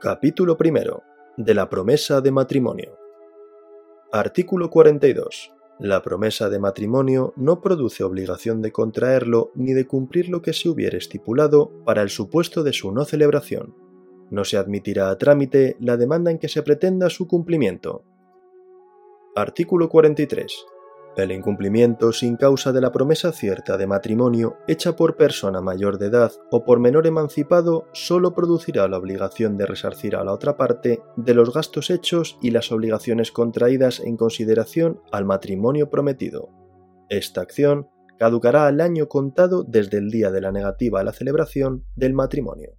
Capítulo primero. De la promesa de matrimonio. Artículo 42. La promesa de matrimonio no produce obligación de contraerlo ni de cumplir lo que se hubiere estipulado para el supuesto de su no celebración. No se admitirá a trámite la demanda en que se pretenda su cumplimiento. Artículo 43. El incumplimiento sin causa de la promesa cierta de matrimonio hecha por persona mayor de edad o por menor emancipado solo producirá la obligación de resarcir a la otra parte de los gastos hechos y las obligaciones contraídas en consideración al matrimonio prometido. Esta acción caducará al año contado desde el día de la negativa a la celebración del matrimonio.